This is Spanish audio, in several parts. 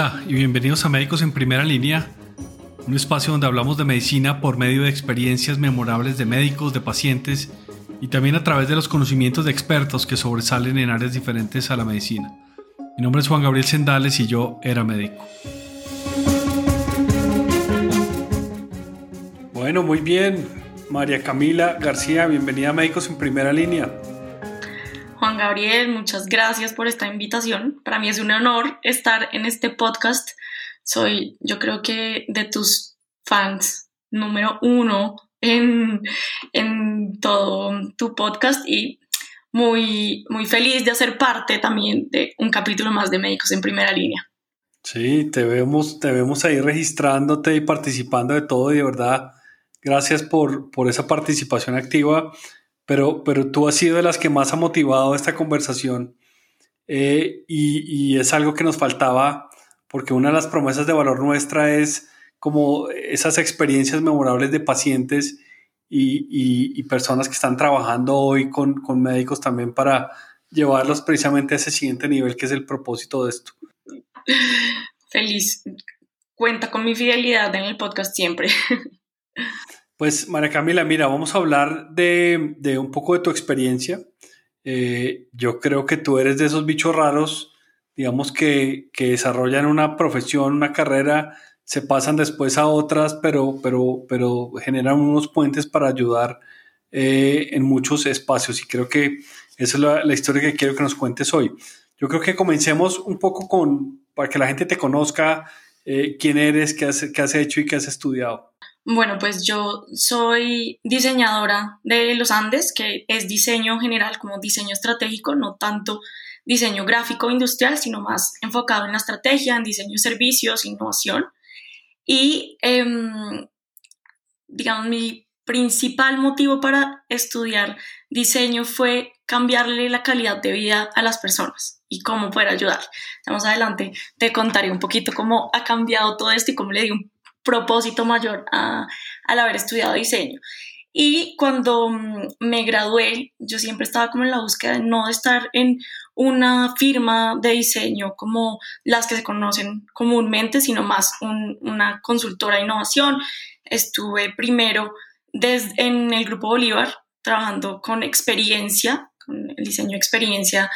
Hola y bienvenidos a Médicos en Primera Línea, un espacio donde hablamos de medicina por medio de experiencias memorables de médicos, de pacientes y también a través de los conocimientos de expertos que sobresalen en áreas diferentes a la medicina. Mi nombre es Juan Gabriel Sendales y yo era médico. Bueno, muy bien. María Camila García, bienvenida a Médicos en Primera Línea. Juan Gabriel, muchas gracias por esta invitación. Para mí es un honor estar en este podcast. Soy, yo creo que de tus fans número uno en, en todo tu podcast y muy, muy feliz de hacer parte también de un capítulo más de Médicos en Primera Línea. Sí, te vemos, te vemos ahí registrándote y participando de todo y de verdad, gracias por, por esa participación activa pero, pero tú has sido de las que más ha motivado esta conversación eh, y, es algo que nos faltaba porque una de las promesas de valor nuestra es como esas experiencias memorables de pacientes y, personas que están trabajando hoy con, con, médicos también para llevarlos precisamente a ese siguiente nivel que es el propósito de esto. Feliz. Cuenta con mi fidelidad en el podcast siempre. Pues María Camila, mira, vamos a hablar de, un poco de tu experiencia. Eh, yo creo que tú eres de esos bichos raros, digamos, que, desarrollan una profesión, una carrera, se pasan después a otras, pero, pero, pero generan unos puentes para ayudar eh, en muchos espacios. Y creo que esa es la, historia que quiero que nos cuentes hoy. Yo creo que comencemos un poco con, para que la gente te conozca, eh, quién eres, qué has, qué has hecho y qué has estudiado. Bueno, pues yo soy diseñadora de los Andes, que es diseño general como diseño estratégico, no tanto diseño gráfico industrial, sino más enfocado en la estrategia, en diseño de servicios, innovación. Y, em, digamos, mi principal motivo para estudiar diseño fue cambiarle la calidad de vida a las personas y cómo poder ayudar. Más adelante te contaré un poquito cómo ha cambiado todo esto y cómo le di un propósito mayor al haber estudiado diseño. Y cuando mm, me gradué, yo siempre estaba como en la búsqueda de no estar en una firma de diseño como las que se conocen comúnmente, sino más una consultora de innovación. Estuve primero en el Grupo Bolívar trabajando con experiencia, con el diseño experiencia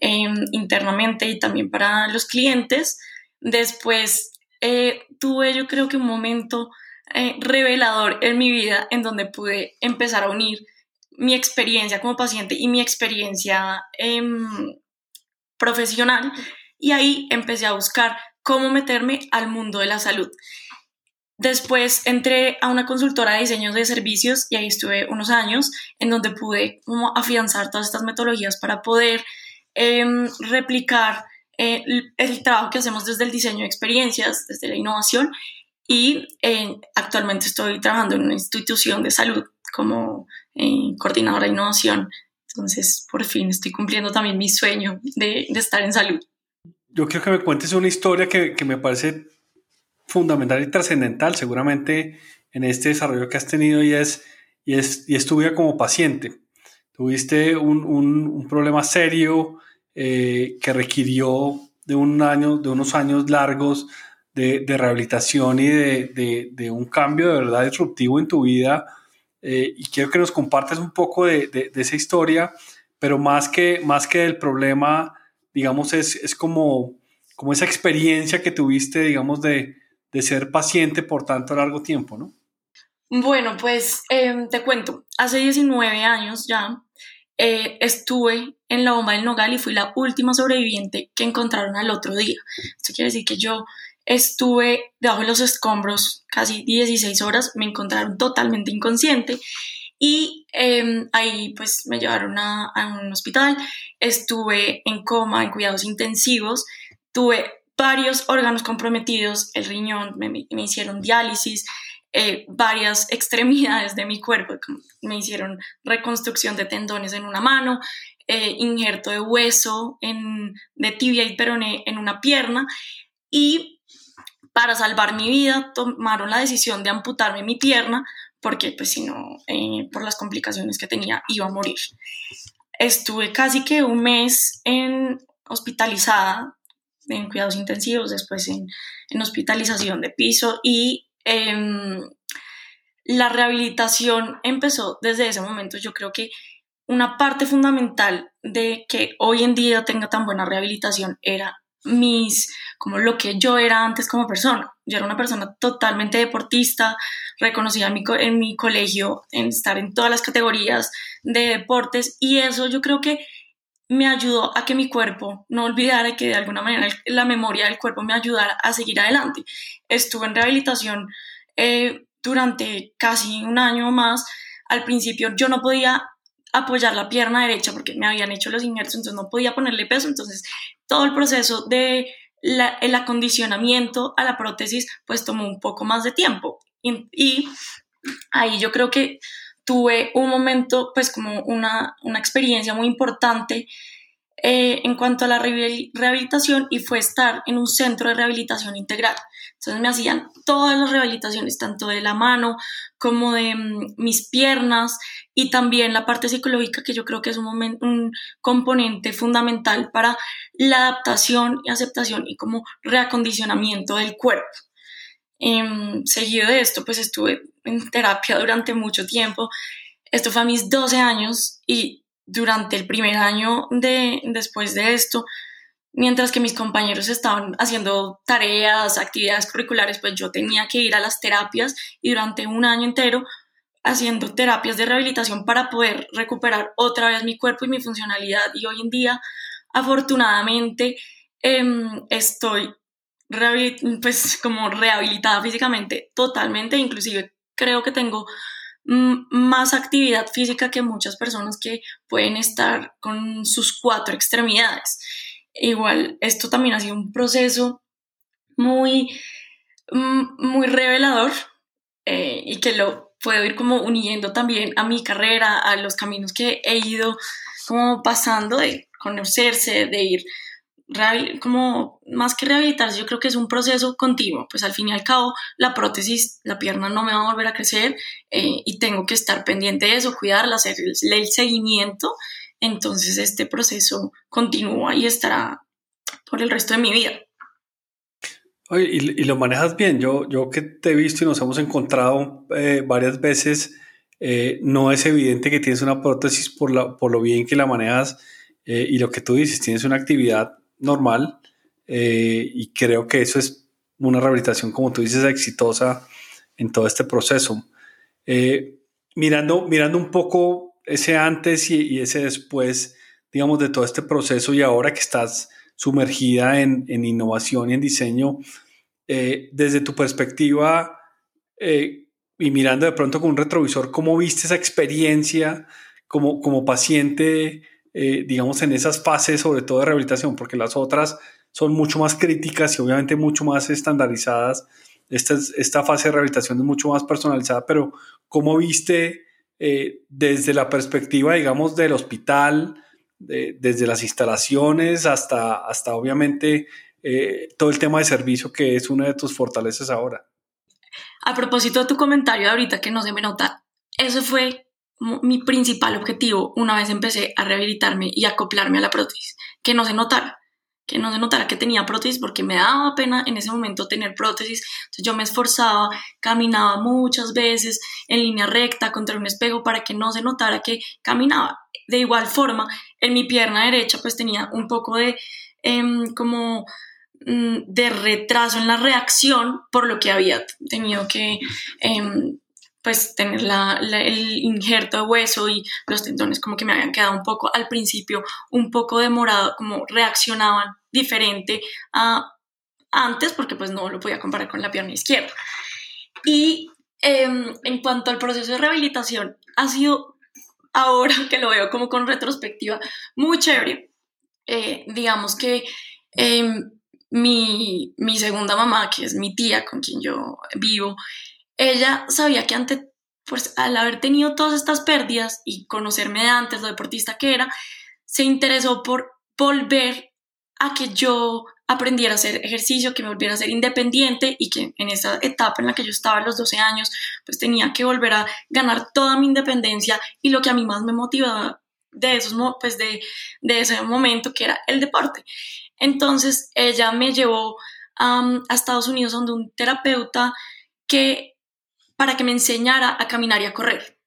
em, internamente y también para los clientes. Después eh, tuve yo creo que un momento eh, revelador en mi vida en donde pude empezar a unir mi experiencia como paciente y mi experiencia em, profesional y ahí empecé a buscar cómo meterme al mundo de la salud. Después entré a una consultora de diseños de servicios y ahí estuve unos años en donde pude afianzar todas estas metodologías para poder em, replicar eh, el trabajo que hacemos desde el diseño de experiencias, desde la innovación y eh, actualmente estoy trabajando en una institución de salud como eh, coordinadora de innovación. Entonces, por fin estoy cumpliendo también mi sueño de, estar en salud. Yo quiero que me cuentes una historia que, que me parece fundamental y trascendental, seguramente en este desarrollo que has tenido y es, y es, y es tu vida como paciente. Tuviste un, un problema serio, eh, que requirió de, un año, de unos años largos de, rehabilitación y de, un cambio de verdad disruptivo en tu vida. Eh, y quiero que nos compartas un poco de, esa historia, pero más que, más que el problema, digamos, es, es como, como esa experiencia que tuviste, digamos, de, ser paciente por tanto largo tiempo, ¿no? Bueno, pues em, te cuento, hace 19 años ya eh, estuve en la bomba del Nogal y fui la última sobreviviente que encontraron al otro día. Esto quiere decir que yo estuve debajo de los escombros casi 16 horas, me encontraron totalmente inconsciente y em, ahí pues me llevaron a, un hospital, estuve en coma, en cuidados intensivos, tuve varios órganos comprometidos, el riñón, me, me hicieron diálisis, eh, varias extremidades de mi cuerpo. Me hicieron reconstrucción de tendones en una mano, eh, injerto de hueso en, de tibia y peroné en una pierna y para salvar mi vida tomaron la decisión de amputarme mi pierna porque pues si no, eh, por las complicaciones que tenía, iba a morir. Estuve casi que un mes en hospitalizada en cuidados intensivos, después en, en hospitalización de piso y em, la rehabilitación empezó desde ese momento. Yo creo que una parte fundamental de que hoy en día tenga tan buena rehabilitación era mis, como lo que yo era antes como persona. Yo era una persona totalmente deportista, reconocida en mi, en mi colegio, en estar en todas las categorías de deportes y eso yo creo que me ayudó a que mi cuerpo no olvidara que de alguna manera la memoria del cuerpo me ayudara a seguir adelante. Estuve en rehabilitación eh, durante casi un año o más. Al principio yo no podía apoyar la pierna derecha porque me habían hecho los injertos, entonces no podía ponerle peso, entonces todo el proceso de el acondicionamiento a la prótesis pues tomó un poco más de tiempo y, ahí yo creo que tuve un momento pues como una, una experiencia muy importante eh, en cuanto a la rehabilitación y fue estar en un centro de rehabilitación integral. Entonces me hacían todas las rehabilitaciones, tanto de la mano como de mm, mis piernas y también la parte psicológica, que yo creo que es un, un componente fundamental para la adaptación y aceptación y como reacondicionamiento del cuerpo. Em, seguido de esto, pues estuve en terapia durante mucho tiempo. Esto fue a mis 12 años y durante el primer año de, después de esto, mientras que mis compañeros estaban haciendo tareas, actividades curriculares, pues yo tenía que ir a las terapias y durante un año entero haciendo terapias de rehabilitación para poder recuperar otra vez mi cuerpo y mi funcionalidad. Y hoy en día, afortunadamente, em, estoy pues como rehabilitada físicamente totalmente, inclusive creo que tengo más actividad física que muchas personas que pueden estar con sus cuatro extremidades. Igual, esto también ha sido un proceso muy, muy revelador eh, y que lo puedo ir como uniendo también a mi carrera, a los caminos que he ido como pasando de conocerse, de ir como más que rehabilitarse, yo creo que es un proceso continuo, pues al fin y al cabo la prótesis, la pierna no me va a volver a crecer eh, y tengo que estar pendiente de eso, cuidarla, hacer el, seguimiento, entonces este proceso continúa y estará por el resto de mi vida. Oye, y, lo manejas bien, yo, yo que te he visto y nos hemos encontrado eh, varias veces, eh, no es evidente que tienes una prótesis por, la, por lo bien que la manejas y lo que tú dices, tienes una actividad normal eh, y creo que eso es una rehabilitación, como tú dices, exitosa en todo este proceso. Eh, mirando, mirando un poco ese antes y, ese después, digamos, de todo este proceso y ahora que estás sumergida en, innovación y en diseño, eh, desde tu perspectiva y mirando de pronto con un retrovisor, ¿cómo viste esa experiencia como, como paciente? Eh, digamos, en esas fases, sobre todo de rehabilitación, porque las otras son mucho más críticas y obviamente mucho más estandarizadas. Esta, esta fase de rehabilitación es mucho más personalizada, pero ¿cómo viste eh, desde la perspectiva, digamos, del hospital, desde las instalaciones hasta, hasta obviamente eh, todo el tema de servicio que es una de tus fortalezas ahora? A propósito de tu comentario ahorita que no se me nota, eso fue mi principal objetivo una vez empecé a rehabilitarme y acoplarme a la prótesis, que no se notara, que no se notara que tenía prótesis porque me daba pena en ese momento tener prótesis, entonces yo me esforzaba, caminaba muchas veces en línea recta contra un espejo para que no se notara que caminaba. De igual forma, en mi pierna derecha pues tenía un poco de em, como mm, de retraso en la reacción por lo que había tenido que em, pues tener el injerto de hueso y los tendones como que me habían quedado un poco al principio un poco demorado, como reaccionaban diferente a antes porque pues no lo podía comparar con la pierna izquierda. Y em, en cuanto al proceso de rehabilitación, ha sido ahora que lo veo como con retrospectiva muy chévere. Eh, digamos que em, mi, mi segunda mamá, que es mi tía con quien yo vivo, ella sabía que antes, pues al haber tenido todas estas pérdidas y conocerme de antes, lo deportista que era, se interesó por volver a que yo aprendiera a hacer ejercicio, que me volviera a ser independiente y que en esa etapa en la que yo estaba a los 12 años, pues tenía que volver a ganar toda mi independencia y lo que a mí más me motivaba de esos pues de, de ese momento que era el deporte. Entonces ella me llevó a Estados Unidos donde un terapeuta que para que me enseñara a caminar y a correr.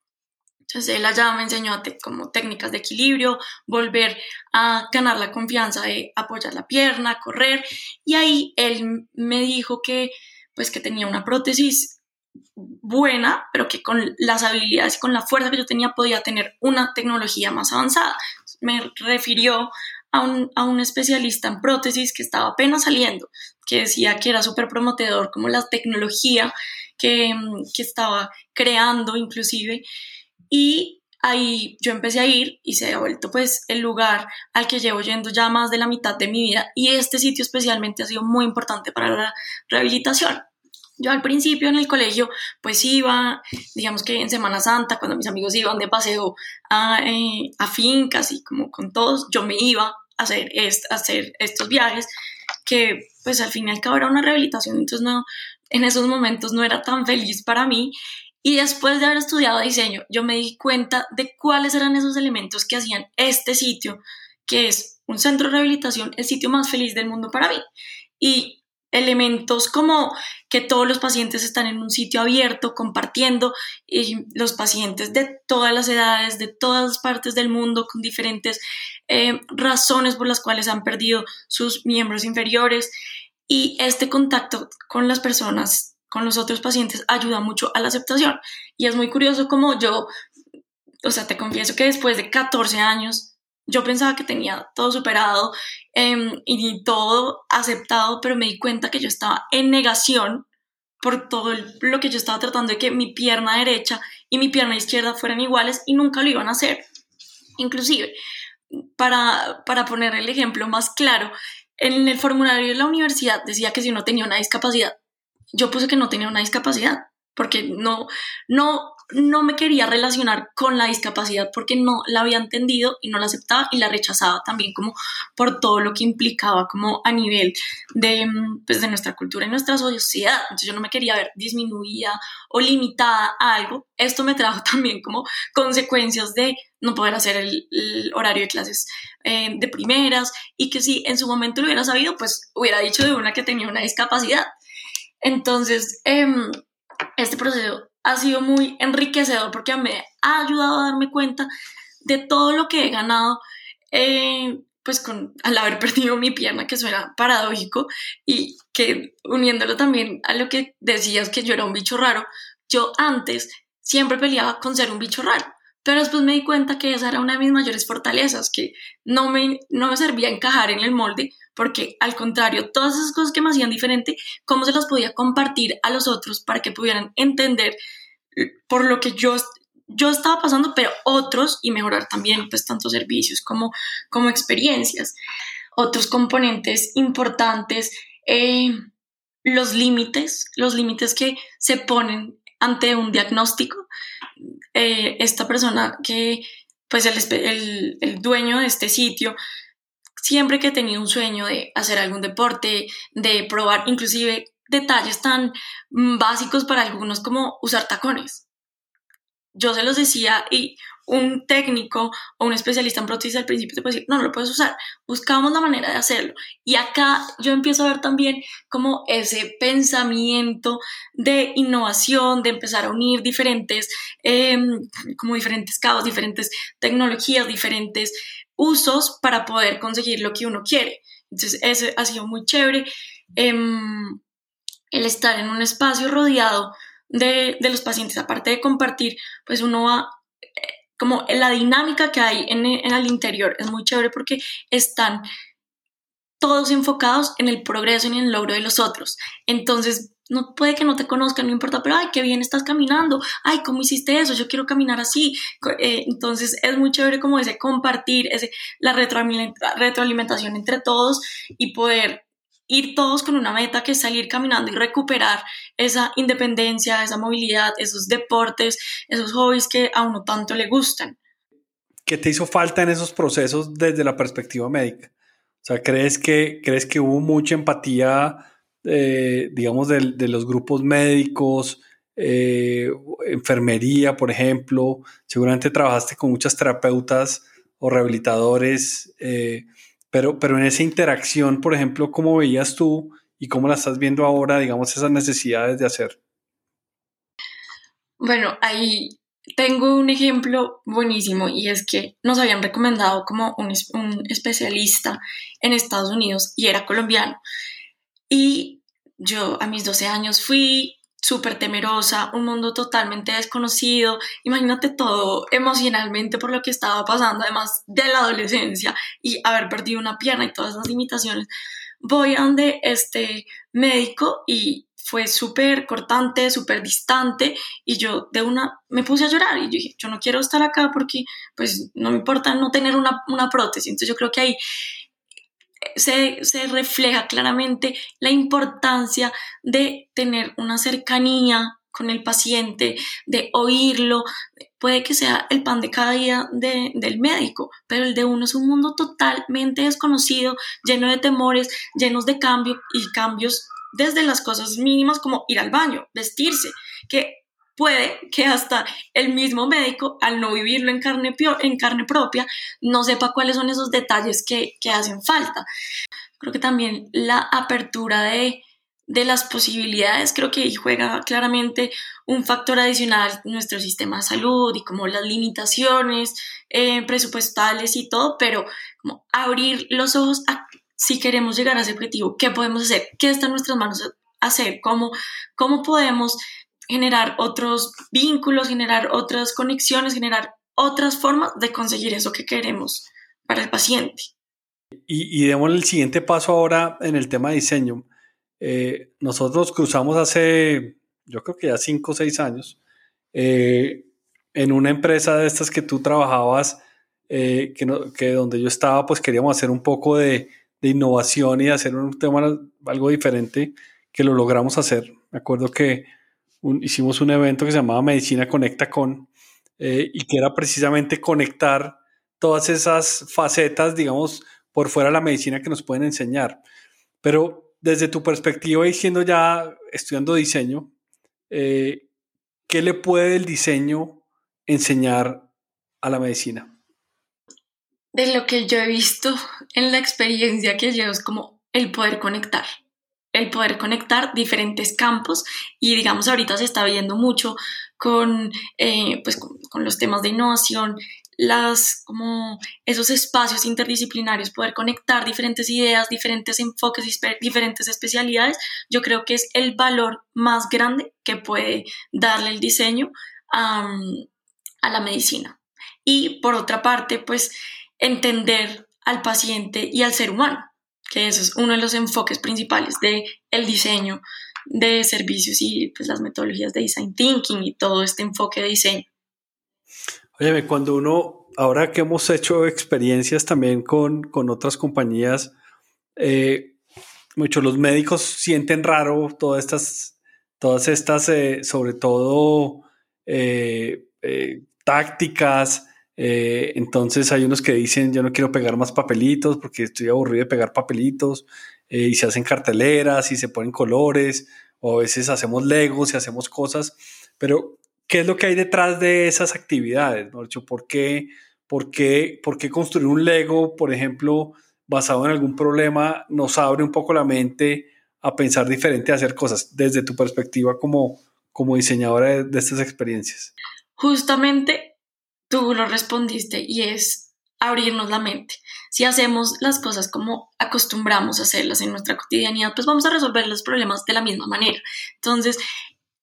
Entonces él allá me enseñó como técnicas de equilibrio, volver a ganar la confianza de apoyar la pierna, correr y ahí él me dijo que pues que tenía una prótesis buena, pero que con las habilidades y con la fuerza que yo tenía podía tener una tecnología más avanzada. Me refirió a un, a un especialista en prótesis que estaba apenas saliendo, que decía que era súper prometedor como la tecnología que, que estaba creando inclusive. Y ahí yo empecé a ir y se ha vuelto pues el lugar al que llevo yendo ya más de la mitad de mi vida y este sitio especialmente ha sido muy importante para la rehabilitación. Yo al principio en el colegio pues iba, digamos que en Semana Santa, cuando mis amigos iban de paseo a, eh, a fincas y como con todos, yo me iba hacer, hacer estos viajes que pues al fin y una rehabilitación, entonces no, en esos momentos no era tan feliz para mí. Y después de haber estudiado diseño, yo me di cuenta de cuáles eran esos elementos que hacían este sitio, que es un centro de rehabilitación, el sitio más feliz del mundo para mí. Y elementos como que todos los pacientes están en un sitio abierto compartiendo y los pacientes de todas las edades, de todas partes del mundo, con diferentes eh, razones por las cuales han perdido sus miembros inferiores. Y este contacto con las personas, con los otros pacientes, ayuda mucho a la aceptación. Y es muy curioso como yo, o sea, te confieso que después de 14 años yo pensaba que tenía todo superado em, y todo aceptado, pero me di cuenta que yo estaba en negación por todo lo que yo estaba tratando de que mi pierna derecha y mi pierna izquierda fueran iguales y nunca lo iban a hacer. Inclusive, para, para poner el ejemplo más claro, en el formulario de la universidad decía que si uno tenía una discapacidad, yo puse que no tenía una discapacidad porque no, no no me quería relacionar con la discapacidad porque no la había entendido y no la aceptaba y la rechazaba también como por todo lo que implicaba como a nivel de, mm, pues, de nuestra cultura y nuestra sociedad. Entonces yo no me quería ver disminuida o limitada a algo. Esto me trajo también como consecuencias de no poder hacer el, horario de clases eh, de primeras y que si en su momento lo hubiera sabido, pues hubiera dicho de una que tenía una discapacidad. Entonces, em, este proceso ha sido muy enriquecedor porque me ha ayudado a darme cuenta de todo lo que he ganado, eh, pues con, al haber perdido mi pierna, que suena paradójico, y que uniéndolo también a lo que decías que yo era un bicho raro, yo antes siempre peleaba con ser un bicho raro. Pero después me di cuenta que esa era una de mis mayores fortalezas, que no me, no me servía encajar en el molde, porque al contrario, todas esas cosas que me hacían diferente, ¿cómo se las podía compartir a los otros para que pudieran entender por lo que yo, yo estaba pasando, pero otros y mejorar también pues tanto servicios como, como experiencias. Otros componentes importantes, eh, los límites, los límites que se ponen ante un diagnóstico. Eh, esta persona que, pues el, el, dueño de este sitio, siempre que tenido un sueño de hacer algún deporte, de probar inclusive detalles tan básicos para algunos como usar tacones. Yo se los decía y un técnico o un especialista en prótesis al principio te puede decir, no, no lo puedes usar. Buscamos la manera de hacerlo. Y acá yo empiezo a ver también como ese pensamiento de innovación, de empezar a unir diferentes, em, como diferentes cabos, diferentes tecnologías, diferentes usos para poder conseguir lo que uno quiere. Entonces, eso ha sido muy chévere. Em, el estar en un espacio rodeado de, los pacientes, aparte de compartir, pues uno va, como la dinámica que hay en, el interior es muy chévere porque están todos enfocados en el progreso y en el logro de los otros. Entonces, no puede que no te conozcan, no importa, pero ay, qué bien estás caminando, ay, ¿cómo hiciste eso? Yo quiero caminar así. Eh, entonces, es muy chévere como ese compartir, ese, la retroalimentación entre todos y poder ir todos con una meta que es salir caminando y recuperar esa independencia, esa movilidad, esos deportes, esos hobbies que a uno tanto le gustan. ¿Qué te hizo falta en esos procesos desde la perspectiva médica? O sea, ¿crees que, crees que hubo mucha empatía, eh, digamos, de, los grupos médicos, eh, enfermería, por ejemplo? Seguramente trabajaste con muchas terapeutas o rehabilitadores. Eh, pero, pero en esa interacción, por ejemplo, ¿cómo veías tú y cómo la estás viendo ahora, digamos, esas necesidades de hacer? Bueno, ahí tengo un ejemplo buenísimo y es que nos habían recomendado como un, un especialista en Estados Unidos y era colombiano. Y yo a mis 12 años fui súper temerosa, un mundo totalmente desconocido, imagínate todo emocionalmente por lo que estaba pasando, además de la adolescencia y haber perdido una pierna y todas esas limitaciones. Voy a donde este médico y fue súper cortante, súper distante y yo de una me puse a llorar y yo dije, yo no quiero estar acá porque pues no me importa no tener una, una prótesis. Entonces yo creo que ahí se, refleja claramente la importancia de tener una cercanía con el paciente, de oírlo. Puede que sea el pan de cada día de, del médico, pero el de uno es un mundo totalmente desconocido, lleno de temores, llenos de cambio y cambios desde las cosas mínimas como ir al baño, vestirse, que puede que hasta el mismo médico, al no vivirlo en carne, propia, no sepa cuáles son esos detalles que, que hacen falta. Creo que también la apertura de, de las posibilidades, creo que juega claramente un factor adicional nuestro sistema de salud y como las limitaciones eh, presupuestales y todo, pero como abrir los ojos a si queremos llegar a ese objetivo, qué podemos hacer, qué está en nuestras manos hacer, cómo, cómo podemos generar otros vínculos, generar otras conexiones, generar otras formas de conseguir eso que queremos para el paciente. Y, y demos el siguiente paso ahora en el tema de diseño. Eh, nosotros cruzamos hace, yo creo que ya cinco o seis años, eh, en una empresa de estas que tú trabajabas, eh, que, que donde yo estaba, pues queríamos hacer un poco de, de innovación y hacer un tema algo diferente que lo logramos hacer. Me acuerdo que hicimos un evento que se llamaba Medicina Conecta con eh, y que era precisamente conectar todas esas facetas, digamos, por fuera de la medicina que nos pueden enseñar. Pero desde tu perspectiva y siendo ya estudiando diseño, eh, ¿qué le puede el diseño enseñar a la medicina? de lo que yo he visto en la experiencia que llevo es como el poder conectar, el poder conectar diferentes campos y digamos ahorita se está viendo mucho con, eh, pues, con, los temas de innovación, las, como esos espacios interdisciplinarios, poder conectar diferentes ideas, diferentes enfoques, diferentes especialidades, yo creo que es el valor más grande que puede darle el diseño a, a la medicina. Y por otra parte, pues entender al paciente y al ser humano, que ese es uno de los enfoques principales el diseño de servicios y pues, las metodologías de design thinking y todo este enfoque de diseño. Oye, cuando uno, ahora que hemos hecho experiencias también con, con otras compañías, eh, muchos los médicos sienten raro todas estas, todas estas, eh, sobre todo eh, tácticas, eh, entonces hay unos que dicen yo no quiero pegar más papelitos porque estoy aburrido de pegar papelitos eh, y se hacen carteleras y se ponen colores o a veces hacemos legos y hacemos cosas, pero ¿qué es lo que hay detrás de esas actividades? ¿Por qué, por, qué, ¿Por qué construir un lego, por ejemplo, basado en algún problema, nos abre un poco la mente a pensar diferente, a hacer cosas desde tu perspectiva como, como diseñadora de estas experiencias? Justamente tú lo respondiste y es abrirnos la mente. Si hacemos las cosas como acostumbramos a hacerlas en nuestra cotidianidad, pues vamos a resolver los problemas de la misma manera. Entonces,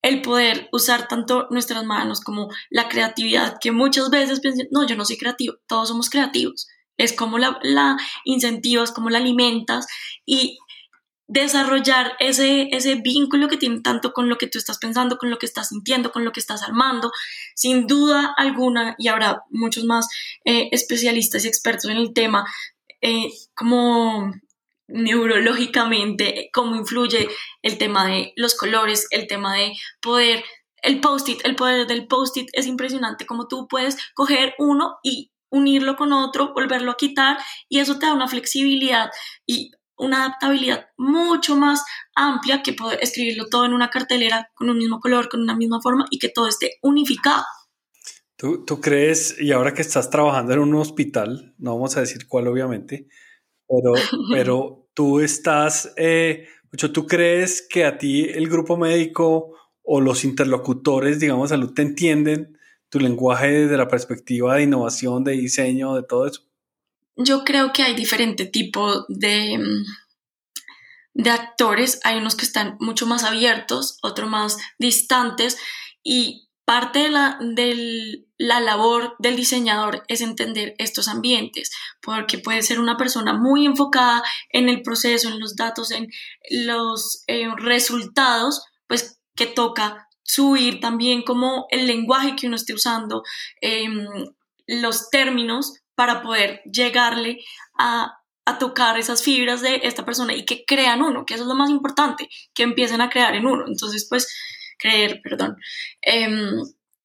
el poder usar tanto nuestras manos como la creatividad, que muchas veces piensan, no, yo no soy creativo, todos somos creativos. Es como la, la incentivas, como la alimentas y desarrollar ese, ese vínculo que tiene tanto con lo que tú estás pensando, con lo que estás sintiendo, con lo que estás armando, sin duda alguna, y habrá muchos más eh, especialistas y expertos en el tema, eh, como neurológicamente, cómo influye el tema de los colores, el tema de poder, el post-it, el poder del post-it es impresionante, como tú puedes coger uno y unirlo con otro, volverlo a quitar y eso te da una flexibilidad y una adaptabilidad mucho más amplia que poder escribirlo todo en una cartelera con un mismo color, con una misma forma y que todo esté unificado. ¿Tú, ¿Tú, crees, y ahora que estás trabajando en un hospital, no vamos a decir cuál obviamente, pero, pero tú estás, eh, ¿tú crees que a ti el grupo médico o los interlocutores, digamos, salud, te entienden tu lenguaje desde la perspectiva de innovación, de diseño, de todo eso? Yo creo que hay diferentes tipos de, mm, de actores. Hay unos que están mucho más abiertos, otros más distantes y parte de la, de la labor del diseñador es entender estos ambientes, porque puede ser una persona muy enfocada en el proceso, en los datos, en los eh, resultados, pues que toca subir también como el lenguaje que uno esté usando, em, los términos para poder llegarle a, tocar esas fibras de esta persona y que crean uno, que eso es lo más importante, que empiecen a crear en uno. Entonces, pues, creer, perdón. Em,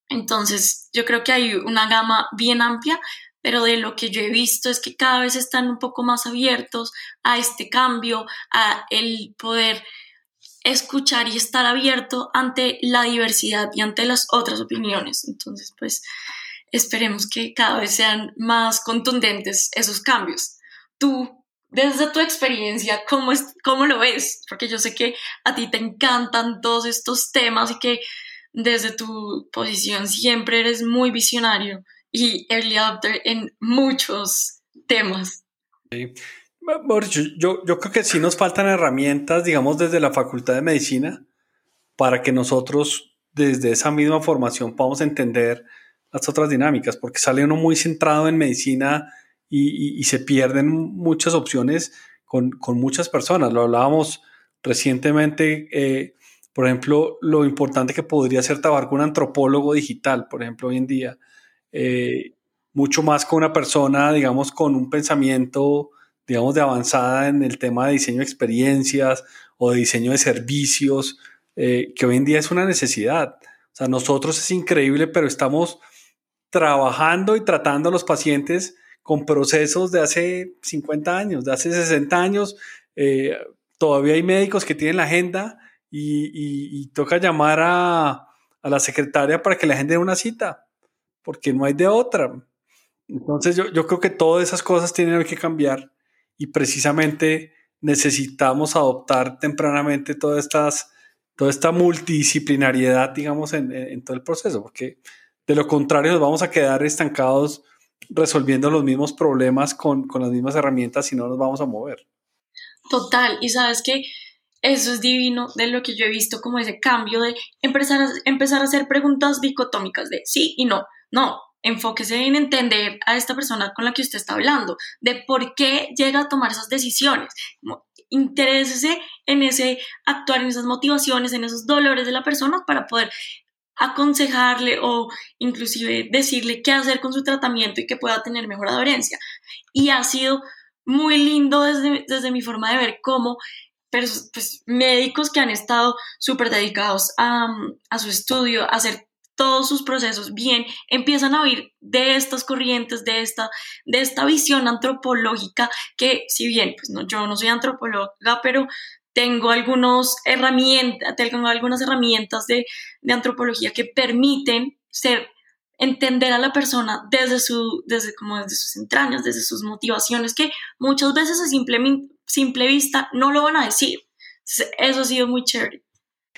entonces, yo creo que hay una gama bien amplia, pero de lo que yo he visto es que cada vez están un poco más abiertos a este cambio, a el poder escuchar y estar abierto ante la diversidad y ante las otras opiniones. Entonces, pues esperemos que cada vez sean más contundentes esos cambios. Tú, desde tu experiencia, ¿cómo, es, cómo lo ves? Porque yo sé que a ti te encantan todos estos temas y que desde tu posición siempre eres muy visionario y early adopter en muchos temas. Sí. Yo, yo creo que sí nos faltan herramientas, digamos, desde la Facultad de Medicina, para que nosotros, desde esa misma formación, podamos entender las otras dinámicas, porque sale uno muy centrado en medicina y, se pierden muchas opciones con, muchas personas. Lo hablábamos recientemente, eh, por ejemplo, lo importante que podría ser trabajar con un antropólogo digital, por ejemplo, hoy en día, eh, mucho más con una persona, digamos, con un pensamiento digamos, de avanzada en el tema de diseño de experiencias o de diseño de servicios, eh, que hoy en día es una necesidad. O sea, nosotros es increíble, pero estamos trabajando y tratando a los pacientes con procesos de hace 50 años, de hace 60 años. Eh, todavía hay médicos que tienen la agenda y, toca llamar a, la secretaria para que la agende una cita, porque no hay de otra. Entonces yo, yo creo que todas esas cosas tienen que cambiar y precisamente necesitamos adoptar tempranamente todas estas, toda esta multidisciplinariedad, digamos, en, todo el proceso, porque de lo contrario nos vamos a quedar estancados resolviendo los mismos problemas con, con las mismas herramientas y no nos vamos a mover. Total, y sabes que eso es divino de lo que yo he visto como ese cambio de empezar a, empezar a hacer preguntas dicotómicas de sí y no, no, enfóquese en entender a esta persona con la que usted está hablando, de por qué llega a tomar esas decisiones. Interésese en ese actuar, en esas motivaciones, en esos dolores de la persona para poder aconsejarle o inclusive decirle qué hacer con su tratamiento y que pueda tener mejor adherencia. Y ha sido muy lindo desde, desde mi forma de ver cómo pues, médicos que han estado súper dedicados a, a, su estudio, a hacer todos sus procesos bien, empiezan a oír de estas corrientes, de esta, de esta visión antropológica que si bien pues no, yo no soy antropóloga, pero tengo, algunos herramientas, tengo algunas herramientas de, de antropología que permiten ser entender a la persona desde, su, desde, como desde sus entrañas, desde sus motivaciones, que muchas veces a simple, simple vista no lo van a decir. eso ha sido muy chévere.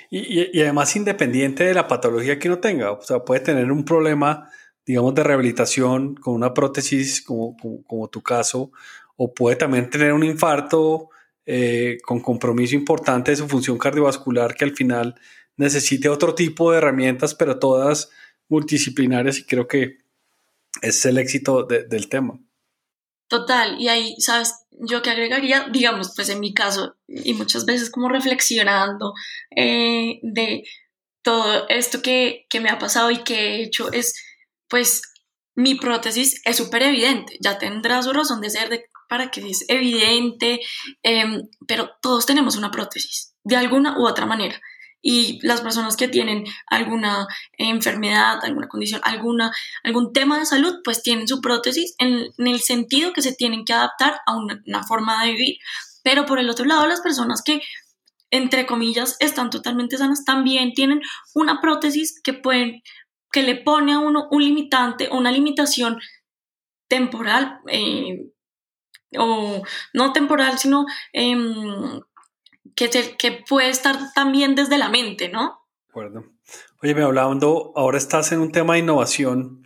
Y, además independiente de la patología que uno tenga, o sea, puede tener un problema, digamos, de rehabilitación con una prótesis como, como, tu caso, o puede también tener un infarto eh, con compromiso importante de su función cardiovascular que al final necesite otro tipo de herramientas, pero todas multidisciplinarias y creo que es el éxito del tema. Total, y ahí, ¿sabes? Yo que agregaría, digamos, pues en mi caso, y muchas veces como reflexionando eh, de todo esto que, me ha pasado y que he hecho, es, pues, mi prótesis es súper evidente, ya tendrá su razón de ser para que es evidente, em, pero todos tenemos una prótesis, de alguna u otra manera y las personas que tienen alguna enfermedad, alguna condición, alguna, algún tema de salud, pues tienen su prótesis en, el sentido que se tienen que adaptar a una, forma de vivir. Pero por el otro lado, las personas que entre comillas, están totalmente sanas, también tienen una prótesis que pueden, que le pone a uno un limitante una limitación temporal, eh, o no temporal, sino em, que, que puede estar también desde la mente, ¿no? De acuerdo. Oye, me hablando, ahora estás en un tema de innovación.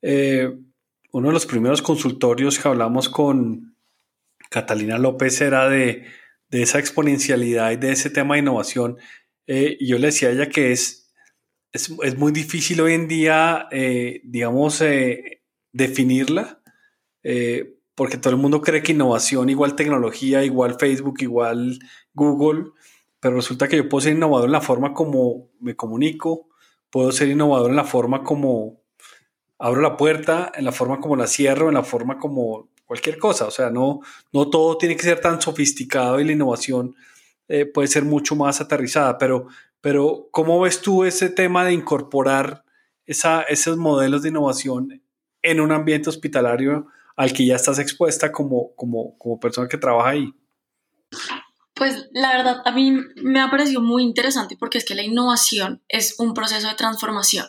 Eh, uno de los primeros consultorios que hablamos con Catalina López era de, esa exponencialidad y de ese tema de innovación. Eh, y yo le decía a ella que es, es, muy difícil hoy en día, eh, digamos, definirla, porque todo el mundo cree que innovación igual tecnología, igual Facebook, igual Google, pero resulta que yo puedo ser innovador en la forma como me comunico, puedo ser innovador en la forma como abro la puerta, en la forma como la cierro, en la forma como cualquier cosa. O sea, no, no todo tiene que ser tan sofisticado y la innovación eh, puede ser mucho más aterrizada, pero, pero ¿cómo ves tú ese tema de incorporar esa, esos modelos de innovación en un ambiente hospitalario al que ya estás expuesta como, como, como persona que trabaja ahí? Pues la verdad, a mí me ha parecido muy interesante porque es que la innovación es un proceso de transformación.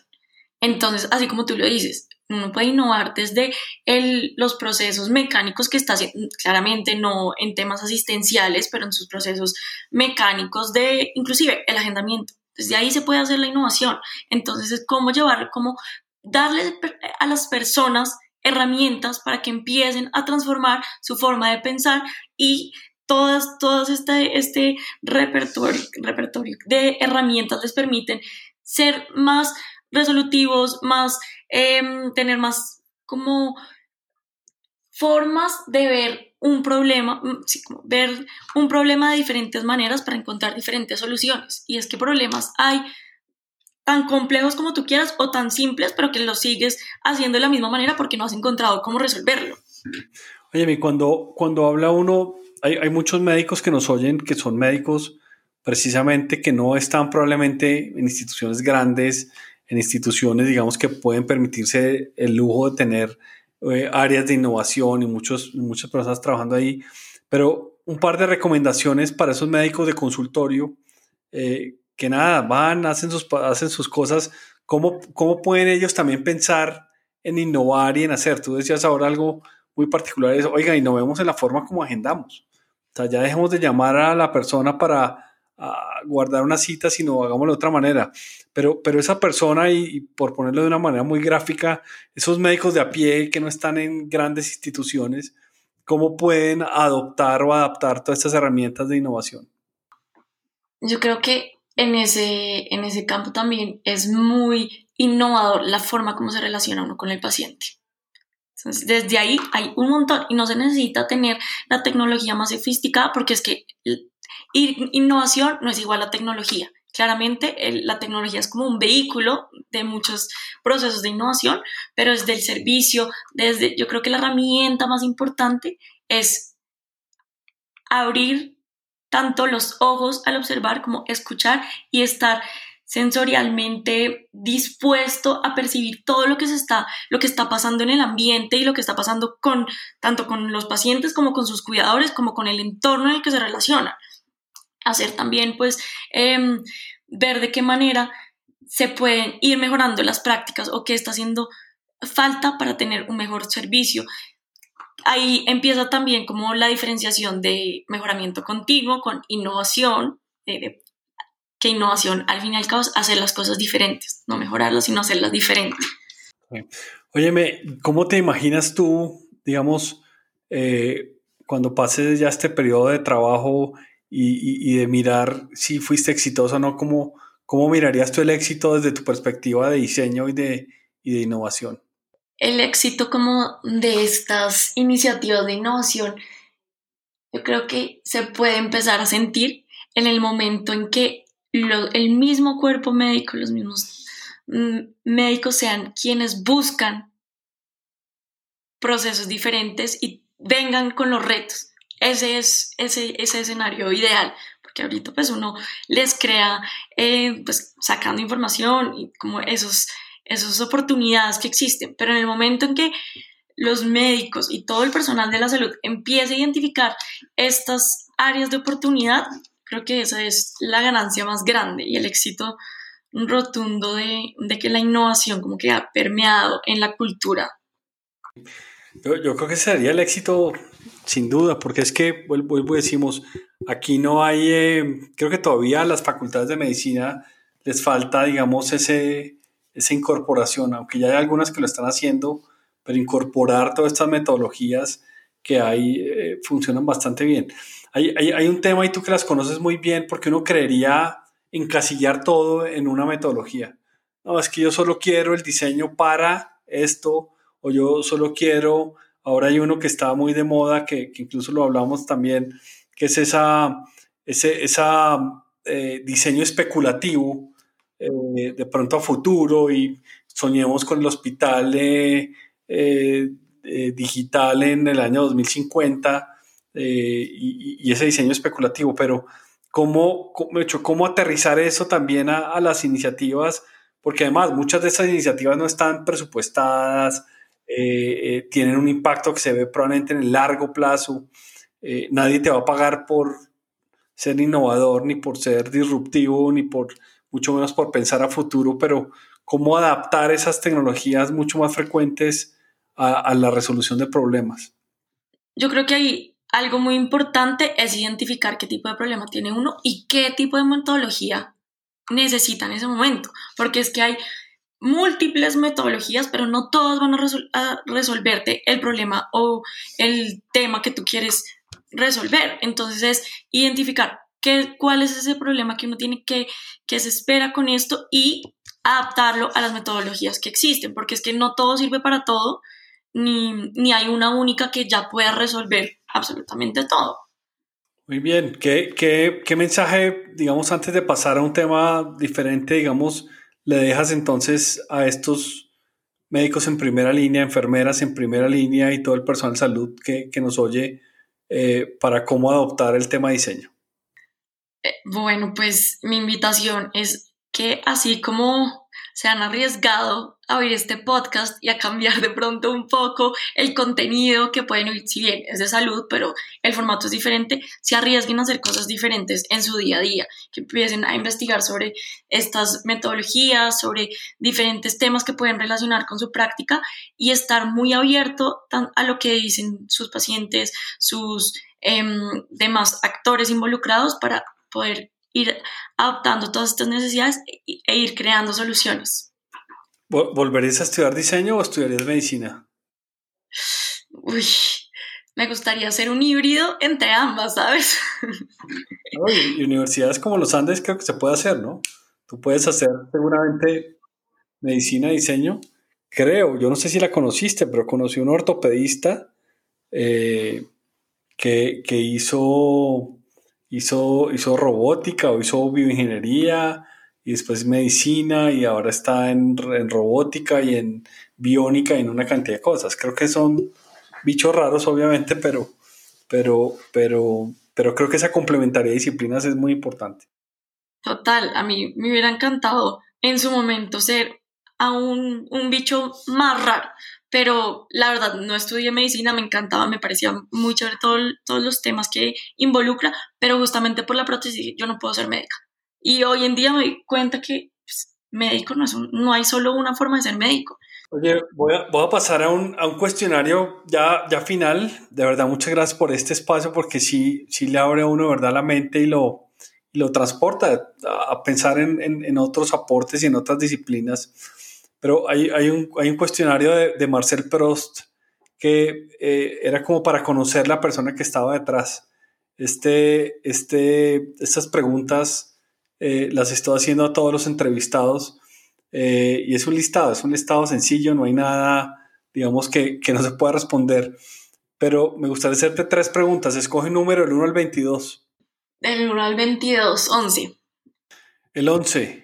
Entonces, así como tú lo dices, uno puede innovar desde el, los procesos mecánicos que está haciendo, claramente no en temas asistenciales, pero en sus procesos mecánicos de, inclusive, el agendamiento. Desde ahí se puede hacer la innovación. Entonces, es cómo llevar, cómo darle a las personas herramientas para que empiecen a transformar su forma de pensar y todas, todas este, este repertorio, repertorio de herramientas les permiten ser más resolutivos, más, em, tener más como formas de ver un problema, mm, ver un problema de diferentes maneras para encontrar diferentes soluciones. Y es que problemas hay tan complejos como tú quieras o tan simples, pero que los sigues haciendo de la misma manera porque no has encontrado cómo resolverlo. Oye, cuando, cuando habla uno, hay, hay muchos médicos que nos oyen que son médicos precisamente que no están probablemente en instituciones grandes, en instituciones, digamos, que pueden permitirse el lujo de tener eh, áreas de innovación y muchos, muchas personas trabajando ahí. Pero un par de recomendaciones para esos médicos de consultorio eh, que nada, van, hacen sus, hacen sus cosas, ¿cómo, ¿cómo pueden ellos también pensar en innovar y en hacer? Tú decías ahora algo muy particular, es, oiga, innovemos en la forma como agendamos. O sea, ya dejemos de llamar a la persona para guardar una cita, sino hagámoslo de otra manera. Pero, pero esa persona, y, por ponerlo de una manera muy gráfica, esos médicos de a pie que no están en grandes instituciones, ¿cómo pueden adoptar o adaptar todas estas herramientas de innovación? Yo creo que en ese, en ese campo también es muy innovador la forma como se relaciona uno con el paciente. Desde ahí hay un montón y no se necesita tener la tecnología más sofisticada porque es que innovación no es igual a tecnología. Claramente la tecnología es como un vehículo de muchos procesos de innovación, pero desde el servicio, desde, yo creo que la herramienta más importante es abrir tanto los ojos al observar como escuchar y estar sensorialmente dispuesto a percibir todo lo que se está lo que está pasando en el ambiente y lo que está pasando con tanto con los pacientes como con sus cuidadores como con el entorno en el que se relaciona. Hacer también pues em, ver de qué manera se pueden ir mejorando las prácticas o qué está haciendo falta para tener un mejor servicio ahí empieza también como la diferenciación de mejoramiento continuo con innovación de que innovación al fin y al cabo es hacer las cosas diferentes, no mejorarlas, sino hacerlas diferentes. Óyeme, ¿cómo te imaginas tú, digamos, eh, cuando pases ya este periodo de trabajo y, de mirar si fuiste exitoso o no, ¿cómo, ¿cómo mirarías tú el éxito desde tu perspectiva de diseño y de, y de innovación? El éxito como de estas iniciativas de innovación, yo creo que se puede empezar a sentir en el momento en que el mismo cuerpo médico, los mismos mm, médicos sean quienes buscan procesos diferentes y vengan con los retos. Ese es ese, ese escenario ideal, porque ahorita pues uno les crea eh, pues sacando información y como esos, esas oportunidades que existen, pero en el momento en que los médicos y todo el personal de la salud empiece a identificar estas áreas de oportunidad, Creo que esa es la ganancia más grande y el éxito rotundo de, que la innovación como que ha permeado en la cultura. Yo, creo que sería el éxito Sin duda, porque es que, vuelvo, decimos, aquí no hay, eh, creo que todavía las facultades de medicina les falta, digamos, ese, esa incorporación, aunque ya hay algunas que lo están haciendo, pero incorporar todas estas metodologías que hay eh, funcionan bastante bien. Hay, hay, un tema y tú que las conoces muy bien porque uno creería encasillar todo en una metodología. No, es que yo solo quiero el diseño para esto o yo solo quiero, ahora hay uno que está muy de moda, que, que incluso lo hablamos también, que es esa, ese esa, eh, diseño especulativo eh, de pronto a futuro y soñemos con el hospital eh, digital en el año 2050 y, ese diseño especulativo, pero ¿cómo, cómo, cómo aterrizar eso también a, a, las iniciativas? Porque además muchas de esas iniciativas no están presupuestadas, tienen un impacto que se ve probablemente en el largo plazo. nadie te va a pagar por ser innovador, ni por ser disruptivo, ni por mucho menos por pensar a futuro, pero cómo adaptar esas tecnologías mucho más frecuentes a, la resolución de problemas. Yo creo que hay algo muy importante es identificar qué tipo de problema tiene uno y qué tipo de metodología necesita en ese momento, porque es que hay múltiples metodologías, pero no todas van a, a resolverte el problema o el tema que tú quieres resolver. Entonces es identificar cuál es ese problema que uno tiene que, que se espera con esto y adaptarlo a las metodologías que existen, porque es que no todo sirve para todo, ni, ni hay una única que ya pueda resolver absolutamente todo. Muy bien, ¿Qué, qué, qué mensaje, digamos, antes de pasar a un tema diferente, digamos, le dejas entonces a estos médicos en primera línea, enfermeras en primera línea y todo el personal de salud que, que nos oye eh, para cómo adoptar el tema diseño? Eh, bueno, pues mi invitación es que así como se han arriesgado a oír este podcast y a cambiar de pronto un poco el contenido que pueden oír, si bien es de salud, pero el formato es diferente, se arriesguen a hacer cosas diferentes en su día a día, que empiecen a investigar sobre estas metodologías, sobre diferentes temas que pueden relacionar con su práctica y estar muy abierto a lo que dicen sus pacientes, sus em, demás actores involucrados para poder ir adaptando todas estas necesidades e ir creando soluciones. ¿Volverías a estudiar diseño o estudiarías medicina? Uy, me gustaría hacer un híbrido entre ambas, ¿sabes? y universidades como los Andes creo que se puede hacer, ¿no? Tú puedes hacer seguramente medicina, diseño. Creo, yo no sé si la conociste, pero conocí a un ortopedista eh, que, que hizo hizo, hizo robótica o hizo bioingeniería y después medicina y ahora está en, en, robótica y en biónica y en una cantidad de cosas. Creo que son bichos raros, obviamente, pero, pero, pero, pero creo que esa complementariedad de disciplinas es muy importante. Total, a mí me hubiera encantado en su momento ser a un, un bicho más raro, pero la verdad no estudié medicina, me encantaba, me parecía muy chévere todos los temas que involucra, pero justamente por la prótesis yo no puedo ser médica. Y hoy en día me doy cuenta que pues, médico no, es no hay solo una forma de ser médico. Oye, voy a, voy a pasar a un, a un, cuestionario ya, ya final. De verdad, muchas gracias por este espacio porque sí, sí le abre a uno, ¿verdad?, la mente y lo, y lo transporta a, pensar en, en, en otros aportes y en otras disciplinas pero hay, hay, un, hay un, cuestionario de, de, Marcel Prost que eh, era como para conocer la persona que estaba detrás. Este, este, estas preguntas eh, las estoy haciendo a todos los entrevistados eh, y es un listado, es un listado sencillo, no hay nada, digamos, que, que no se pueda responder. Pero me gustaría hacerte tres preguntas. Escoge un número del 1 al 22. Del 1 al 22, 11. El 11.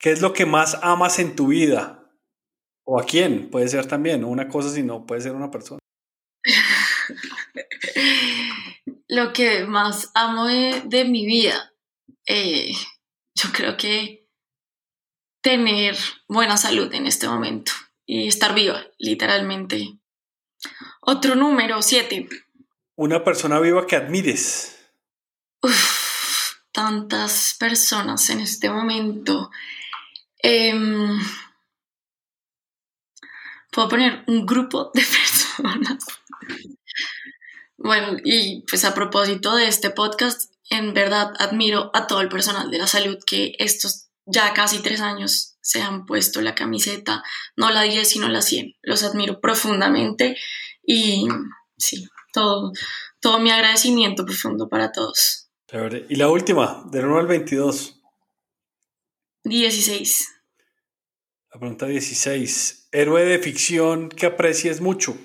¿Qué es lo que más amas en tu vida? ¿O a quién? Puede ser también, una cosa si no, puede ser una persona. lo que más amo de, mi vida, eh, yo creo que tener buena salud en este momento y estar viva, literalmente. Otro número, siete. Una persona viva que admires. tantas personas en este momento. Em, puedo poner un grupo de personas. Bueno, y pues a propósito de este podcast, en verdad admiro a todo el personal de la salud que estos ya casi tres años se han puesto la camiseta, no la 10, sino la 100. Los admiro profundamente y sí, todo, todo mi agradecimiento profundo para todos. Y la última, del 1 al 22. 16. La pregunta 16. Héroe de ficción que aprecies mucho.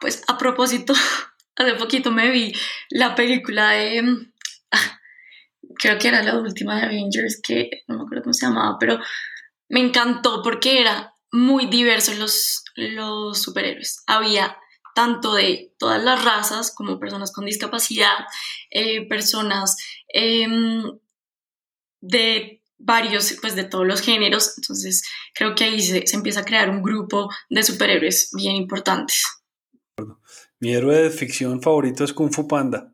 Pues a propósito, hace poquito me vi la película de... Ah, creo que era la última de Avengers, que no me acuerdo cómo se llamaba, pero me encantó porque era muy diverso los, los superhéroes. Había tanto de todas las razas como personas con discapacidad, eh, personas em, de varios, pues de todos los géneros. Entonces creo que ahí se, se empieza a crear un grupo de superhéroes bien importantes. Mi héroe de ficción favorito es Kung Fu Panda.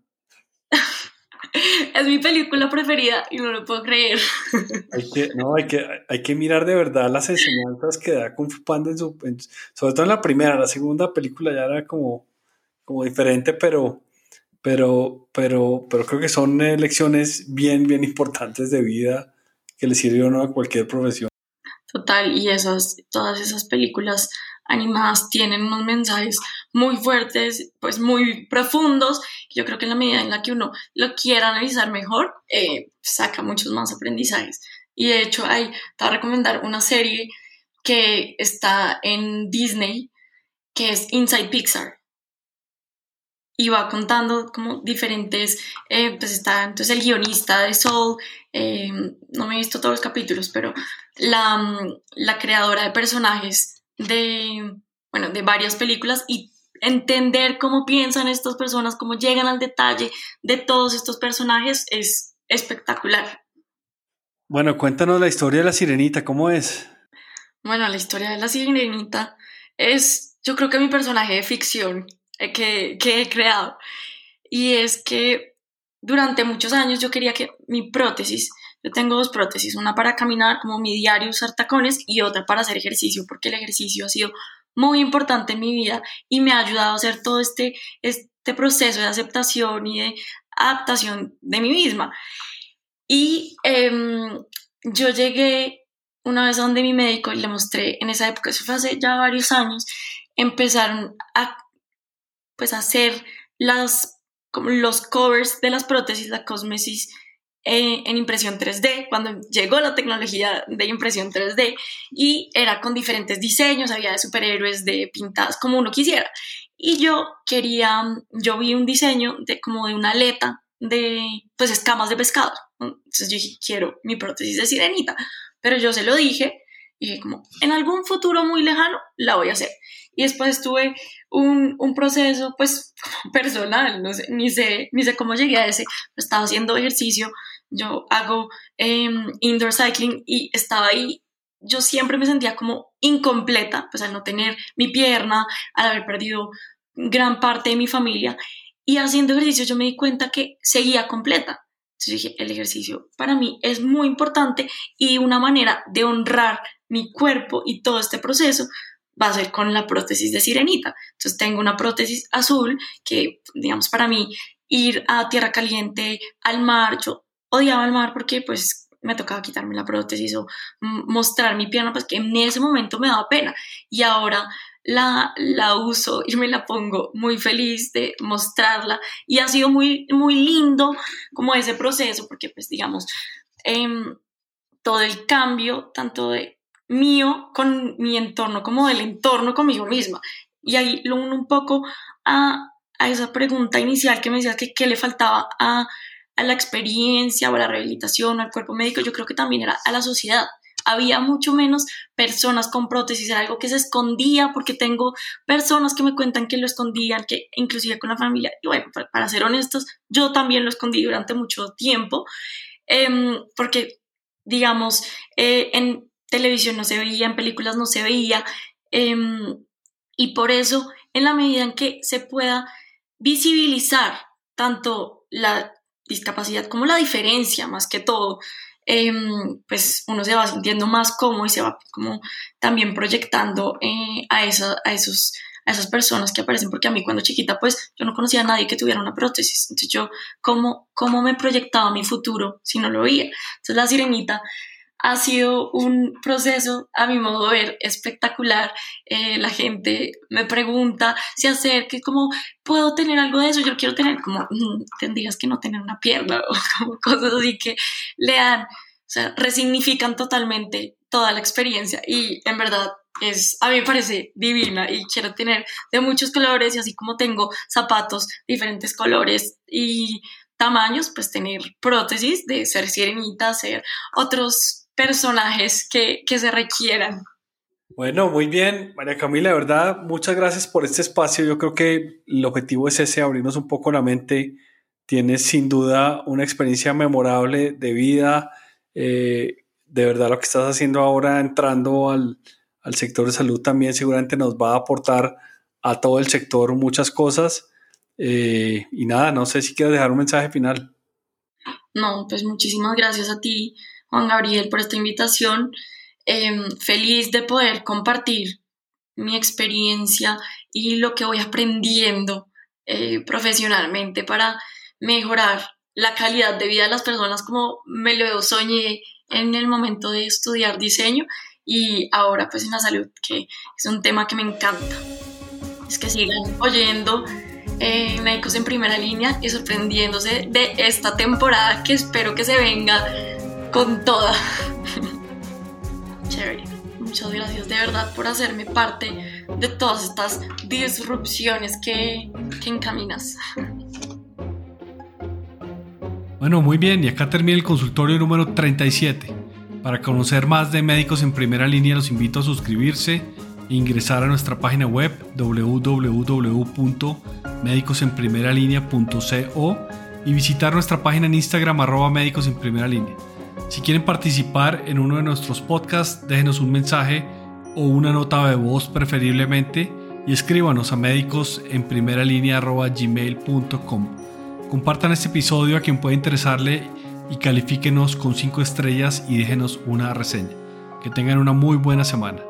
es mi película preferida y no lo puedo creer. Hay que, no, hay que, hay que mirar de verdad las enseñanzas que da Kung Fu Panda, en su, sobre todo en la primera, la segunda película ya era como, como diferente, pero, pero, pero, pero creo que son lecciones bien, bien importantes de vida que le sirvieron a cualquier profesión. Total, y esas, todas esas películas animadas tienen unos mensajes muy fuertes, pues muy profundos. Yo creo que en la medida en la que uno lo quiera analizar mejor, eh, saca muchos más aprendizajes. Y de hecho, hay, te voy a recomendar una serie que está en Disney, que es Inside Pixar. Y va contando como diferentes, eh, pues está entonces el guionista de Soul, eh, no me he visto todos los capítulos, pero la, la creadora de personajes de, bueno, de varias películas y entender cómo piensan estas personas, cómo llegan al detalle de todos estos personajes es espectacular. Bueno, cuéntanos la historia de la sirenita, ¿cómo es? Bueno, la historia de la sirenita es, yo creo que mi personaje de ficción que, que he creado. Y es que durante muchos años yo quería que mi prótesis yo tengo dos prótesis, una para caminar como mi diario usar tacones y otra para hacer ejercicio, porque el ejercicio ha sido muy importante en mi vida y me ha ayudado a hacer todo este, este proceso de aceptación y de adaptación de mí misma. Y em, yo llegué una vez a donde mi médico y le mostré en esa época, eso fue hace ya varios años, empezaron a pues hacer las los covers de las prótesis, la cosmesis eh, en impresión 3D, cuando llegó la tecnología de impresión 3D y era con diferentes diseños, había de superhéroes, de pintadas, como uno quisiera. Y yo quería, yo vi un diseño de como de una aleta de, pues, escamas de pescado. Entonces yo dije, quiero mi prótesis de sirenita. Pero yo se lo dije y dije, como, en algún futuro muy lejano la voy a hacer. Y después tuve un, un proceso, pues, personal, no sé, ni sé, ni sé cómo llegué a ese. Estaba haciendo ejercicio yo hago em, indoor cycling y estaba ahí, yo siempre me sentía como incompleta, pues al no tener mi pierna, al haber perdido gran parte de mi familia. Y haciendo ejercicio yo me di cuenta que seguía completa. Entonces dije, el ejercicio para mí es muy importante y una manera de honrar mi cuerpo y todo este proceso va a ser con la prótesis de sirenita. Entonces tengo una prótesis azul que, digamos, para mí ir a tierra caliente, al mar, yo odiaba el mar porque pues me tocaba quitarme la prótesis o mostrar mi pierna, pues que en ese momento me daba pena y ahora la, la uso y me la pongo muy feliz de mostrarla y ha sido muy, muy lindo como ese proceso porque pues digamos em, todo el cambio tanto de mío con mi entorno como del entorno conmigo misma y ahí lo uno un poco a, a esa pregunta inicial que me decías que qué le faltaba a a la experiencia o a la rehabilitación o al cuerpo médico, yo creo que también era a la sociedad. Había mucho menos personas con prótesis, era algo que se escondía porque tengo personas que me cuentan que lo escondían, que inclusive con la familia. Y bueno, para, ser honestos, yo también lo escondí durante mucho tiempo, em, porque, digamos, eh, en televisión no se veía, en películas no se veía, em, y por eso, en la medida en que se pueda visibilizar tanto la discapacidad como la diferencia más que todo, em, pues uno se va sintiendo más cómodo y se va como también proyectando eh, a, a, esos, a esas personas que aparecen, porque a mí cuando chiquita, pues yo no conocía a nadie que tuviera una prótesis. Entonces yo, ¿cómo, cómo me proyectaba mi futuro si no lo veía? Entonces la sirenita ha sido un proceso, a mi modo de ver, espectacular. Eh, la gente me pregunta si hacer, que como, ¿puedo tener algo de eso? Yo quiero tener como, mm, tendrías que no tener una pierna o como cosas así que le dan, o sea, resignifican totalmente toda la experiencia y en verdad es, a mí me parece divina y quiero tener de muchos colores y así como tengo zapatos diferentes colores y tamaños, pues tener prótesis de ser sirenita, ser otros personajes que, se requieran. Bueno, muy bien, María Camila, de verdad, muchas gracias por este espacio. Yo creo que el objetivo es ese, abrirnos un poco la mente. Tienes sin duda una experiencia memorable de vida. Eh, de verdad, lo que estás haciendo ahora, entrando al, sector de salud, también seguramente nos va a aportar a todo el sector muchas cosas. Eh, y nada, no sé si quieres dejar un mensaje final. No, pues muchísimas gracias a ti Juan Gabriel, por esta invitación. Em, feliz de poder compartir mi experiencia y lo que voy aprendiendo eh, profesionalmente para mejorar la calidad de vida de las personas como me lo soñé en el momento de estudiar diseño y ahora pues en la salud, que es un tema que me encanta. Es que sigan oyendo eh, Médicos en Primera Línea y sorprendiéndose de esta temporada que espero que se venga con toda. Chévere. Muchas gracias de verdad por hacerme parte de todas estas disrupciones que, que encaminas. Bueno, muy bien, y acá termina el consultorio número 37. Para conocer más de médicos en primera línea, los invito a suscribirse e ingresar a nuestra página web www.medicosenprimeralinea.co y visitar nuestra página en Instagram arroba médicos en primera línea. Si quieren participar en uno de nuestros podcasts, déjenos un mensaje o una nota de voz preferiblemente y escríbanos a médicos en primera línea gmail.com. Compartan este episodio a quien pueda interesarle y califíquenos con 5 estrellas y déjenos una reseña. Que tengan una muy buena semana.